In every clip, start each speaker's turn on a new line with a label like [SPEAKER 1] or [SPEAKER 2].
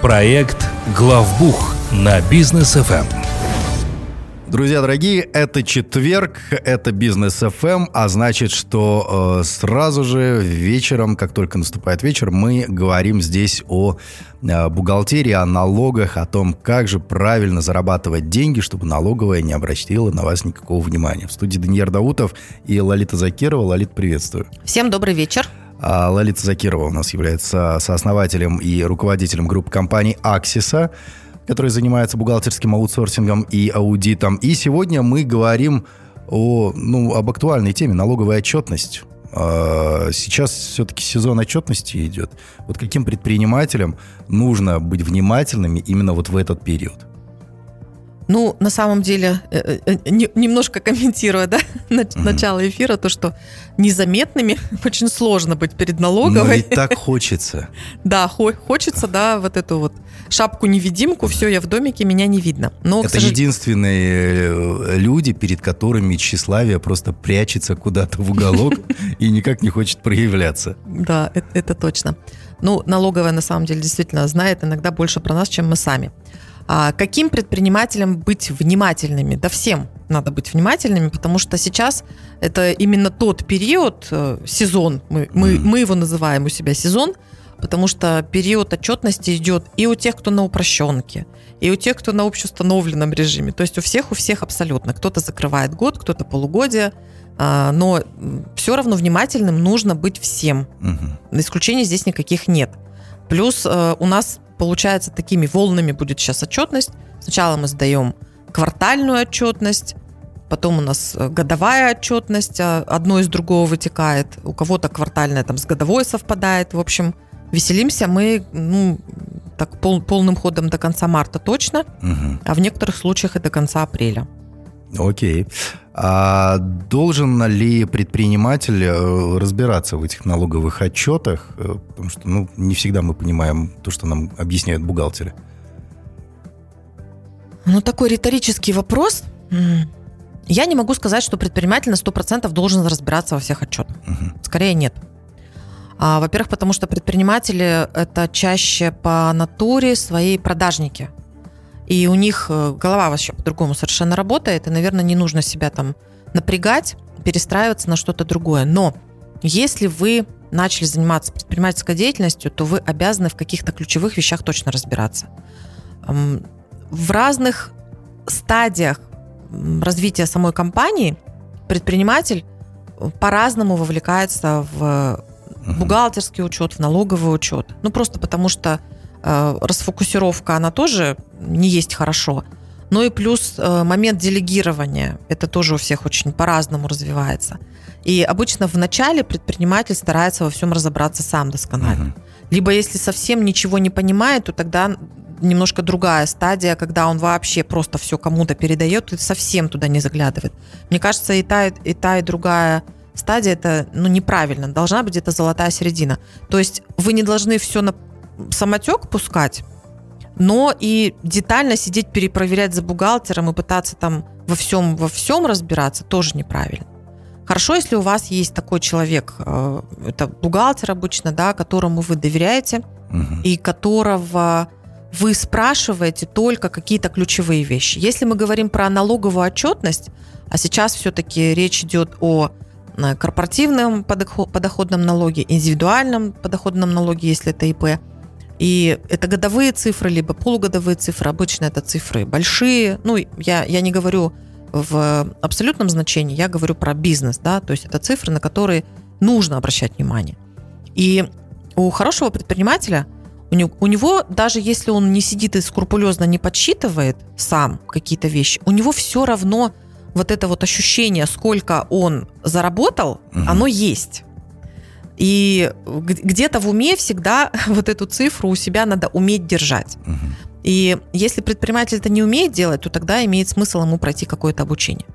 [SPEAKER 1] Проект «Главбух» на бизнес ФМ.
[SPEAKER 2] Друзья дорогие, это четверг, это бизнес FM, а значит, что э, сразу же вечером, как только наступает вечер, мы говорим здесь о э, бухгалтерии, о налогах, о том, как же правильно зарабатывать деньги, чтобы налоговая не обратила на вас никакого внимания. В студии Даниил Даутов и Лолита Закирова. Лолит, приветствую.
[SPEAKER 3] Всем добрый вечер.
[SPEAKER 2] А Лолита Закирова у нас является сооснователем и руководителем группы компаний «Аксиса» который занимается бухгалтерским аутсорсингом и аудитом. И сегодня мы говорим о, ну, об актуальной теме налоговая отчетность. А, сейчас все-таки сезон отчетности идет. Вот каким предпринимателям нужно быть внимательными именно вот в этот период?
[SPEAKER 3] Ну, на самом деле, э, э, немножко комментируя, да, начало эфира, то, что незаметными очень сложно быть перед налоговой. Но
[SPEAKER 2] ведь так хочется.
[SPEAKER 3] Да, хочется, да, вот эту вот шапку-невидимку, все, я в домике, меня не видно.
[SPEAKER 2] Но, Это сожал... единственные э, люди, перед которыми тщеславие просто прячется куда-то в уголок и никак не хочет проявляться.
[SPEAKER 3] Да, это точно. Ну, налоговая на самом деле действительно знает иногда больше про нас, чем мы сами. А каким предпринимателям быть внимательными? Да всем надо быть внимательными, потому что сейчас это именно тот период, э, сезон, мы, мы, мы его называем у себя сезон, потому что период отчетности идет и у тех, кто на упрощенке, и у тех, кто на общеустановленном режиме. То есть у всех, у всех абсолютно. Кто-то закрывает год, кто-то полугодие, а, но все равно внимательным нужно быть всем. Угу. Исключений здесь никаких нет. Плюс э, у нас получается такими волнами будет сейчас отчетность. Сначала мы сдаем квартальную отчетность, потом у нас э, годовая отчетность, а одно из другого вытекает, у кого-то квартальная там с годовой совпадает. В общем, веселимся мы ну, так пол, полным ходом до конца марта точно, угу. а в некоторых случаях и до конца апреля.
[SPEAKER 2] Окей. А должен ли предприниматель э, разбираться в этих налоговых отчетах? Э, потому что ну, не всегда мы понимаем то, что нам объясняют бухгалтеры.
[SPEAKER 3] Ну, такой риторический вопрос. Я не могу сказать, что предприниматель на 100% должен разбираться во всех отчетах. Угу. Скорее нет. А, во-первых, потому что предприниматели это чаще по натуре своей продажники и у них э, голова вообще по-другому совершенно работает, и, наверное, не нужно себя там напрягать, перестраиваться на что-то другое. Но если вы начали заниматься предпринимательской деятельностью, то вы обязаны в каких-то ключевых вещах точно разбираться. В разных стадиях развития самой компании предприниматель по-разному вовлекается в бухгалтерский учет, в налоговый учет. Ну, просто потому что Э, расфокусировка, она тоже не есть хорошо. Ну и плюс э, момент делегирования, это тоже у всех очень по-разному развивается. И обычно в начале предприниматель старается во всем разобраться сам досконально. Угу. Либо если совсем ничего не понимает, то тогда немножко другая стадия, когда он вообще просто все кому-то передает и совсем туда не заглядывает. Мне кажется, и та, и та, и другая стадия это ну, неправильно. Должна быть где-то золотая середина. То есть вы не должны все на самотек пускать, но и детально сидеть, перепроверять за бухгалтером и пытаться там во всем, во всем разбираться тоже неправильно. Хорошо, если у вас есть такой человек, э, это бухгалтер обычно, да, которому вы доверяете угу. и которого вы спрашиваете только какие-то ключевые вещи. Если мы говорим про налоговую отчетность, а сейчас все-таки речь идет о э, корпоративном подоходном налоге, индивидуальном подоходном налоге, если это ИП, и это годовые цифры, либо полугодовые цифры. Обычно это цифры большие. Ну, я, я не говорю в абсолютном значении, я говорю про бизнес, да, то есть это цифры, на которые нужно обращать внимание. И у хорошего предпринимателя, у него, у него даже если он не сидит и скрупулезно не подсчитывает сам какие-то вещи, у него все равно вот это вот ощущение, сколько он заработал, угу. оно есть. И где-то в уме всегда вот эту цифру у себя надо уметь держать. Угу. И если предприниматель это не умеет делать, то тогда имеет смысл ему пройти какое-то обучение.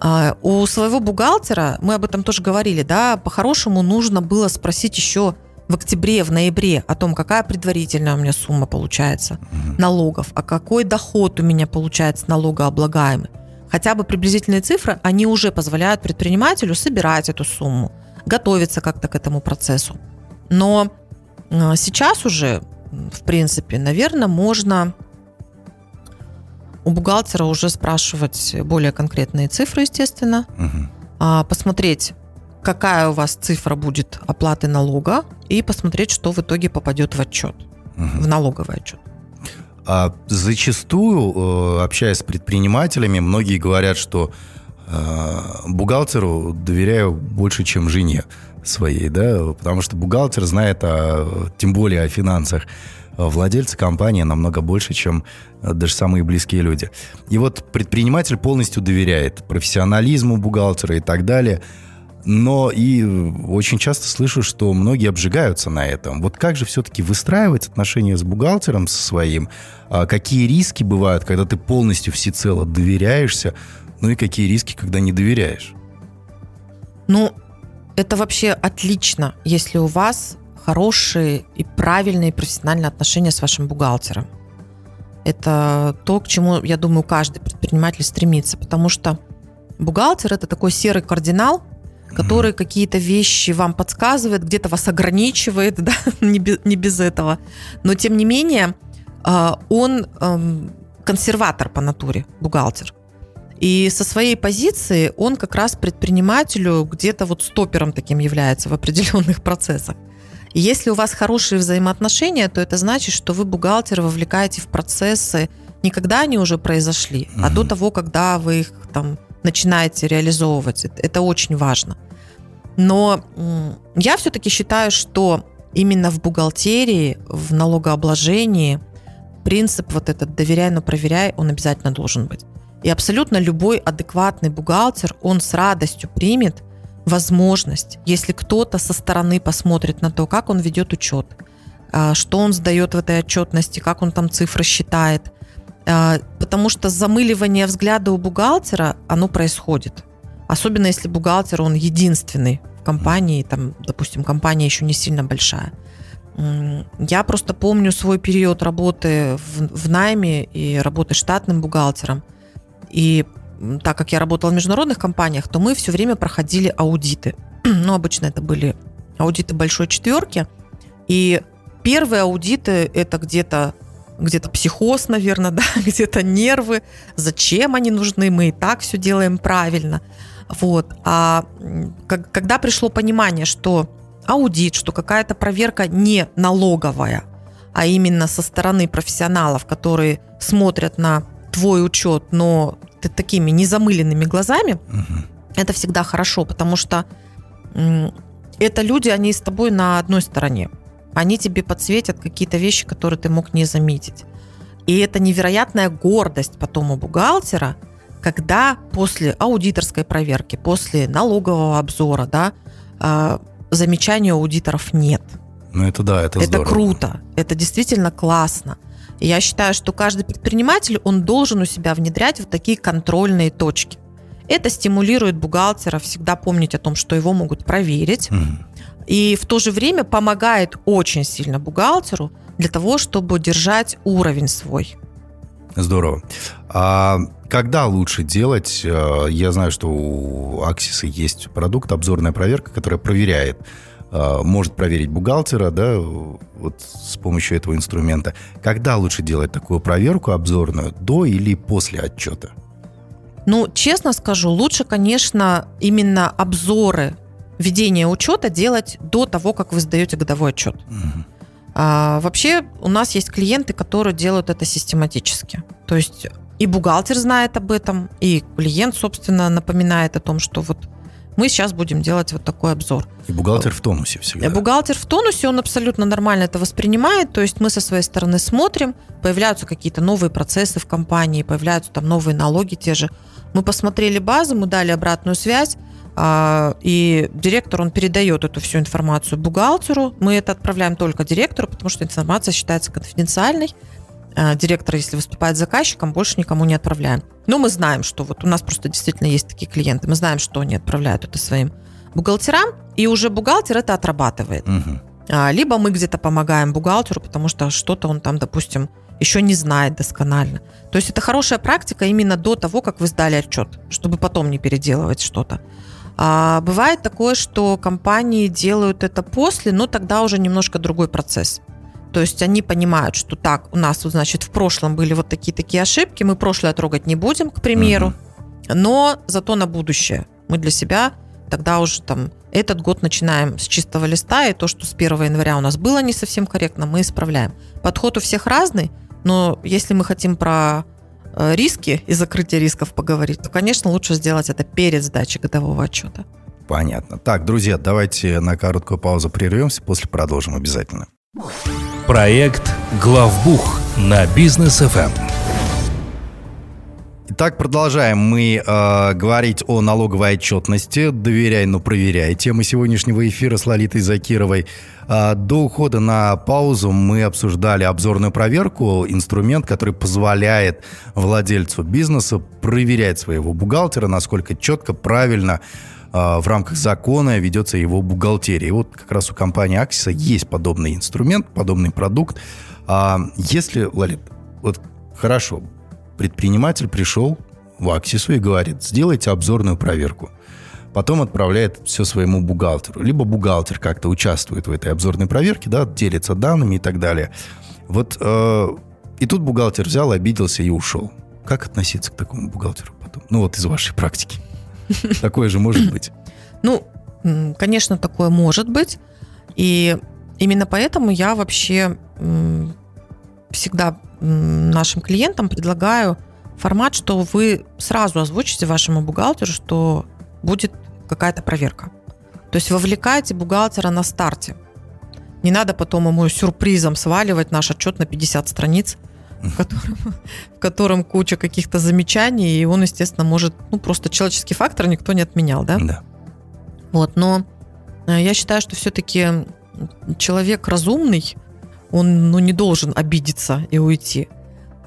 [SPEAKER 3] А, у своего бухгалтера, мы об этом тоже говорили, да, по-хорошему нужно было спросить еще в октябре, в ноябре о том, какая предварительная у меня сумма получается угу. налогов, а какой доход у меня получается налогооблагаемый. Хотя бы приблизительные цифры, они уже позволяют предпринимателю собирать эту сумму готовиться как-то к этому процессу. Но э, сейчас уже в принципе, наверное, можно у бухгалтера уже спрашивать более конкретные цифры, естественно, угу. посмотреть, какая у вас цифра будет оплаты налога, и посмотреть, что в итоге попадет в отчет, угу. в налоговый отчет.
[SPEAKER 2] А зачастую, э, общаясь с предпринимателями, многие говорят, что э, бухгалтеру доверяю больше, чем жене своей, да, потому что бухгалтер знает, о, тем более о финансах владельца компании намного больше, чем даже самые близкие люди. И вот предприниматель полностью доверяет профессионализму бухгалтера и так далее – но и очень часто слышу, что многие обжигаются на этом. Вот как же все-таки выстраивать отношения с бухгалтером со своим? А какие риски бывают, когда ты полностью всецело доверяешься? Ну и какие риски, когда не доверяешь?
[SPEAKER 3] Ну, это вообще отлично, если у вас хорошие и правильные профессиональные отношения с вашим бухгалтером. Это то, к чему, я думаю, каждый предприниматель стремится, потому что бухгалтер – это такой серый кардинал – который какие-то вещи вам подсказывает, где-то вас ограничивает, да, не, без, не без этого. Но тем не менее, а, он эм, консерватор по натуре, бухгалтер. И со своей позиции он как раз предпринимателю где-то вот стопером таким является в определенных процессах. И если у вас хорошие взаимоотношения, то это значит, что вы бухгалтера вовлекаете в процессы не когда они уже произошли, угу. а до того, когда вы их там начинаете реализовывать. Это очень важно. Но я все-таки считаю, что именно в бухгалтерии, в налогообложении принцип вот этот «доверяй, но проверяй», он обязательно должен быть. И абсолютно любой адекватный бухгалтер, он с радостью примет возможность, если кто-то со стороны посмотрит на то, как он ведет учет, а, что он сдает в этой отчетности, как он там цифры считает, а, потому что замыливание взгляда у бухгалтера, оно происходит. Особенно если бухгалтер, он единственный в компании, там, допустим, компания еще не сильно большая. Я просто помню свой период работы в, в найме и работы штатным бухгалтером. И так как я работала в международных компаниях, то мы все время проходили аудиты. ну, обычно это были аудиты большой четверки. И первые аудиты это где-то где-то психоз, наверное, да, где-то нервы, зачем они нужны, мы и так все делаем правильно. Вот. А когда пришло понимание, что аудит, что какая-то проверка не налоговая, а именно со стороны профессионалов, которые смотрят на твой учет, но такими незамыленными глазами, угу. это всегда хорошо, потому что это люди, они с тобой на одной стороне они тебе подсветят какие-то вещи, которые ты мог не заметить. И это невероятная гордость потом у бухгалтера, когда после аудиторской проверки, после налогового обзора, да, э, замечаний аудиторов нет.
[SPEAKER 2] Ну это да, это,
[SPEAKER 3] это здорово. круто, это действительно классно. Я считаю, что каждый предприниматель, он должен у себя внедрять вот такие контрольные точки. Это стимулирует бухгалтера всегда помнить о том, что его могут проверить, угу и в то же время помогает очень сильно бухгалтеру для того, чтобы держать уровень свой.
[SPEAKER 2] Здорово. А когда лучше делать? Э, я знаю, что у Аксиса есть продукт, обзорная проверка, которая проверяет, может проверить бухгалтера, да, вот с помощью этого инструмента. Когда лучше делать такую проверку обзорную, до или после отчета?
[SPEAKER 3] Ну, честно скажу, лучше, конечно, именно обзоры ведение учета делать до того, как вы сдаете годовой отчет. Угу. А, вообще у нас есть клиенты, которые делают это систематически. То есть и бухгалтер знает об этом, и клиент, собственно, напоминает о том, что вот мы сейчас будем делать вот такой обзор.
[SPEAKER 2] И бухгалтер в тонусе всегда.
[SPEAKER 3] Бухгалтер в тонусе, он абсолютно нормально это воспринимает. То есть мы со своей стороны смотрим, появляются какие-то новые процессы в компании, появляются там новые налоги те же. Мы посмотрели базу, мы дали обратную связь, а, и директор, он передает эту всю информацию бухгалтеру. Мы это отправляем только директору, потому что информация считается конфиденциальной. А, директор, если выступает заказчиком, больше никому не отправляем. Но мы знаем, что вот у нас просто действительно есть такие клиенты. Мы знаем, что они отправляют это своим бухгалтерам, и уже бухгалтер это отрабатывает. Угу. Либо мы где-то помогаем бухгалтеру, потому что что-то он там, допустим, еще не знает досконально. То есть это хорошая практика именно до того, как вы сдали отчет, чтобы потом не переделывать что-то. А бывает такое, что компании делают это после, но тогда уже немножко другой процесс. То есть они понимают, что так, у нас тут, значит, в прошлом были вот такие-такие ошибки, мы прошлое трогать не будем, к примеру, но зато на будущее мы для себя тогда уже там этот год начинаем с чистого листа, и то, что с 1 января у нас было не совсем корректно, мы исправляем. Подход у всех разный, но если мы хотим про э, риски и закрытие рисков поговорить, то, конечно, лучше сделать это перед сдачей годового отчета.
[SPEAKER 2] Понятно. Так, друзья, давайте на короткую паузу прервемся, после продолжим обязательно.
[SPEAKER 1] Проект «Главбух» на бизнес FM.
[SPEAKER 2] Итак, продолжаем мы э, говорить о налоговой отчетности. Доверяй, но проверяй. Тема сегодняшнего эфира с Лолитой Закировой. Э, до ухода на паузу мы обсуждали обзорную проверку, инструмент, который позволяет владельцу бизнеса проверять своего бухгалтера, насколько четко, правильно в рамках закона ведется его бухгалтерия. И вот как раз у компании Аксиса есть подобный инструмент, подобный продукт. А если, Лолит, вот хорошо, предприниматель пришел в Аксису и говорит, сделайте обзорную проверку. Потом отправляет все своему бухгалтеру. Либо бухгалтер как-то участвует в этой обзорной проверке, да, делится данными и так далее. Вот э, и тут бухгалтер взял, обиделся и ушел. Как относиться к такому бухгалтеру потом? Ну вот из вашей практики. Такое же может быть.
[SPEAKER 3] Ну, конечно, такое может быть. И именно поэтому я вообще всегда нашим клиентам предлагаю формат, что вы сразу озвучите вашему бухгалтеру, что будет какая-то проверка. То есть вовлекайте бухгалтера на старте. Не надо потом ему сюрпризом сваливать наш отчет на 50 страниц, в котором, в котором куча каких-то замечаний, и он, естественно, может... Ну, просто человеческий фактор никто не отменял, да?
[SPEAKER 2] Да.
[SPEAKER 3] Вот, но э, я считаю, что все-таки человек разумный, он ну, не должен обидеться и уйти.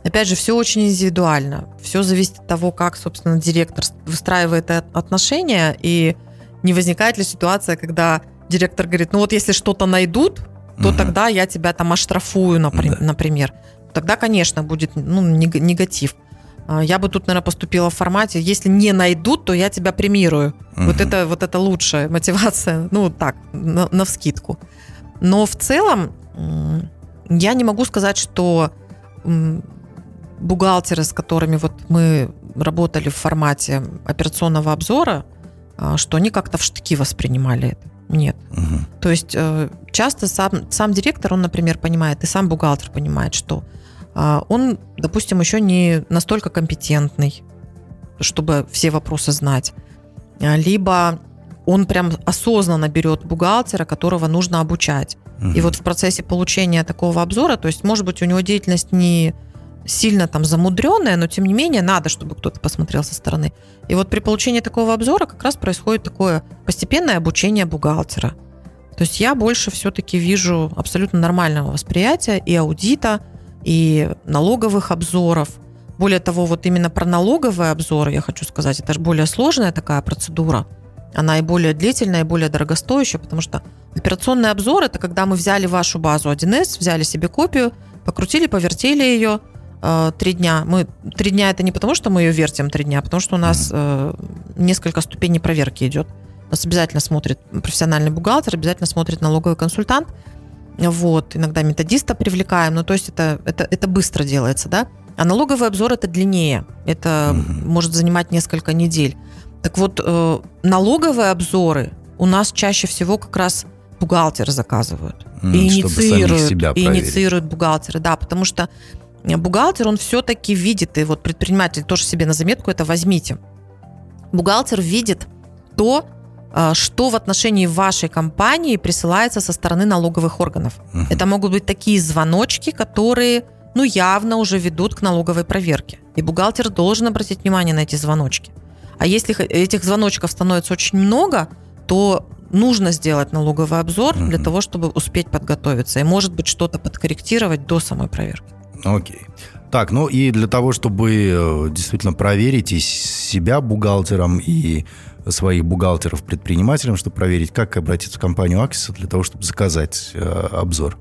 [SPEAKER 3] Опять же, все очень индивидуально. Все зависит от того, как, собственно, директор выстраивает отношения, и не возникает ли ситуация, когда директор говорит, ну вот если что-то найдут, то угу. тогда я тебя там оштрафую, например. Да. например. Тогда, конечно, будет ну, негатив. А, я бы тут, наверное, поступила в формате, если не найдут, то я тебя премирую. Угу. Вот это вот это лучшая мотивация, ну так, на, на вскидку. Но в целом я не могу сказать, что бухгалтеры, с которыми вот мы работали в формате операционного обзора, а, что они как-то в штыки воспринимали это. Нет. Угу. То есть э, часто сам, сам директор, он, например, понимает, и сам бухгалтер понимает, что он, допустим, еще не настолько компетентный, чтобы все вопросы знать. А, либо он прям осознанно берет бухгалтера, которого нужно обучать. Угу. И вот в процессе получения такого обзора, то есть, может быть, у него деятельность не сильно там замудренная, но тем не менее надо, чтобы кто-то посмотрел со стороны. И вот при получении такого обзора как раз происходит такое постепенное обучение бухгалтера. То есть я больше все-таки вижу абсолютно нормального восприятия и аудита, и налоговых обзоров. Более того, вот именно про налоговые обзоры я хочу сказать, это же более сложная такая процедура. Она и более длительная, и более дорогостоящая, потому что операционный обзор – это когда мы взяли вашу базу 1С, взяли себе копию, покрутили, повертели ее э, три дня. Мы три дня это не потому, что мы ее вертим три дня, а потому что у нас э, несколько ступеней проверки идет. Нас обязательно смотрит профессиональный бухгалтер, обязательно смотрит налоговый консультант. Вот, иногда методиста привлекаем, ну, то есть это, это, это быстро делается, да. А налоговый обзор это длиннее, это mm-hmm. может занимать несколько недель. Так вот, э, налоговые обзоры у нас чаще всего как раз бухгалтеры заказывают. Mm, и инициируют, себя и инициируют бухгалтеры, да, потому что бухгалтер, он все-таки видит, и вот предприниматель тоже себе на заметку это возьмите. Бухгалтер видит то, что в отношении вашей компании присылается со стороны налоговых органов. Uh-huh. Это могут быть такие звоночки, которые ну, явно уже ведут к налоговой проверке. И бухгалтер должен обратить внимание на эти звоночки. А если этих звоночков становится очень много, то нужно сделать налоговый обзор угу. для того, чтобы успеть подготовиться и, может быть, что-то подкорректировать до самой проверки.
[SPEAKER 2] Окей. Так, ну и для того, чтобы э, действительно проверить и себя бухгалтером, и своих бухгалтеров предпринимателям, чтобы проверить, как обратиться в компанию Аксиса для того, чтобы заказать э, обзор.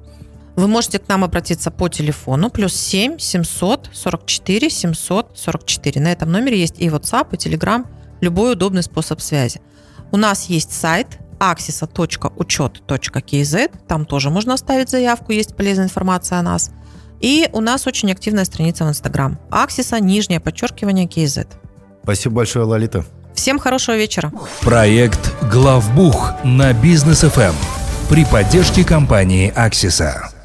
[SPEAKER 3] Вы можете к нам обратиться по телефону плюс 7 700 44 744. На этом номере есть и WhatsApp, и Telegram, любой удобный способ связи. У нас есть сайт axisa.uchет.kz, там тоже можно оставить заявку, есть полезная информация о нас. И у нас очень активная страница в Instagram Аксиса, нижнее подчеркивание, KZ.
[SPEAKER 2] Спасибо большое, Лолита.
[SPEAKER 3] Всем хорошего вечера.
[SPEAKER 1] Проект «Главбух» на Бизнес-ФМ эм при поддержке компании «Аксиса».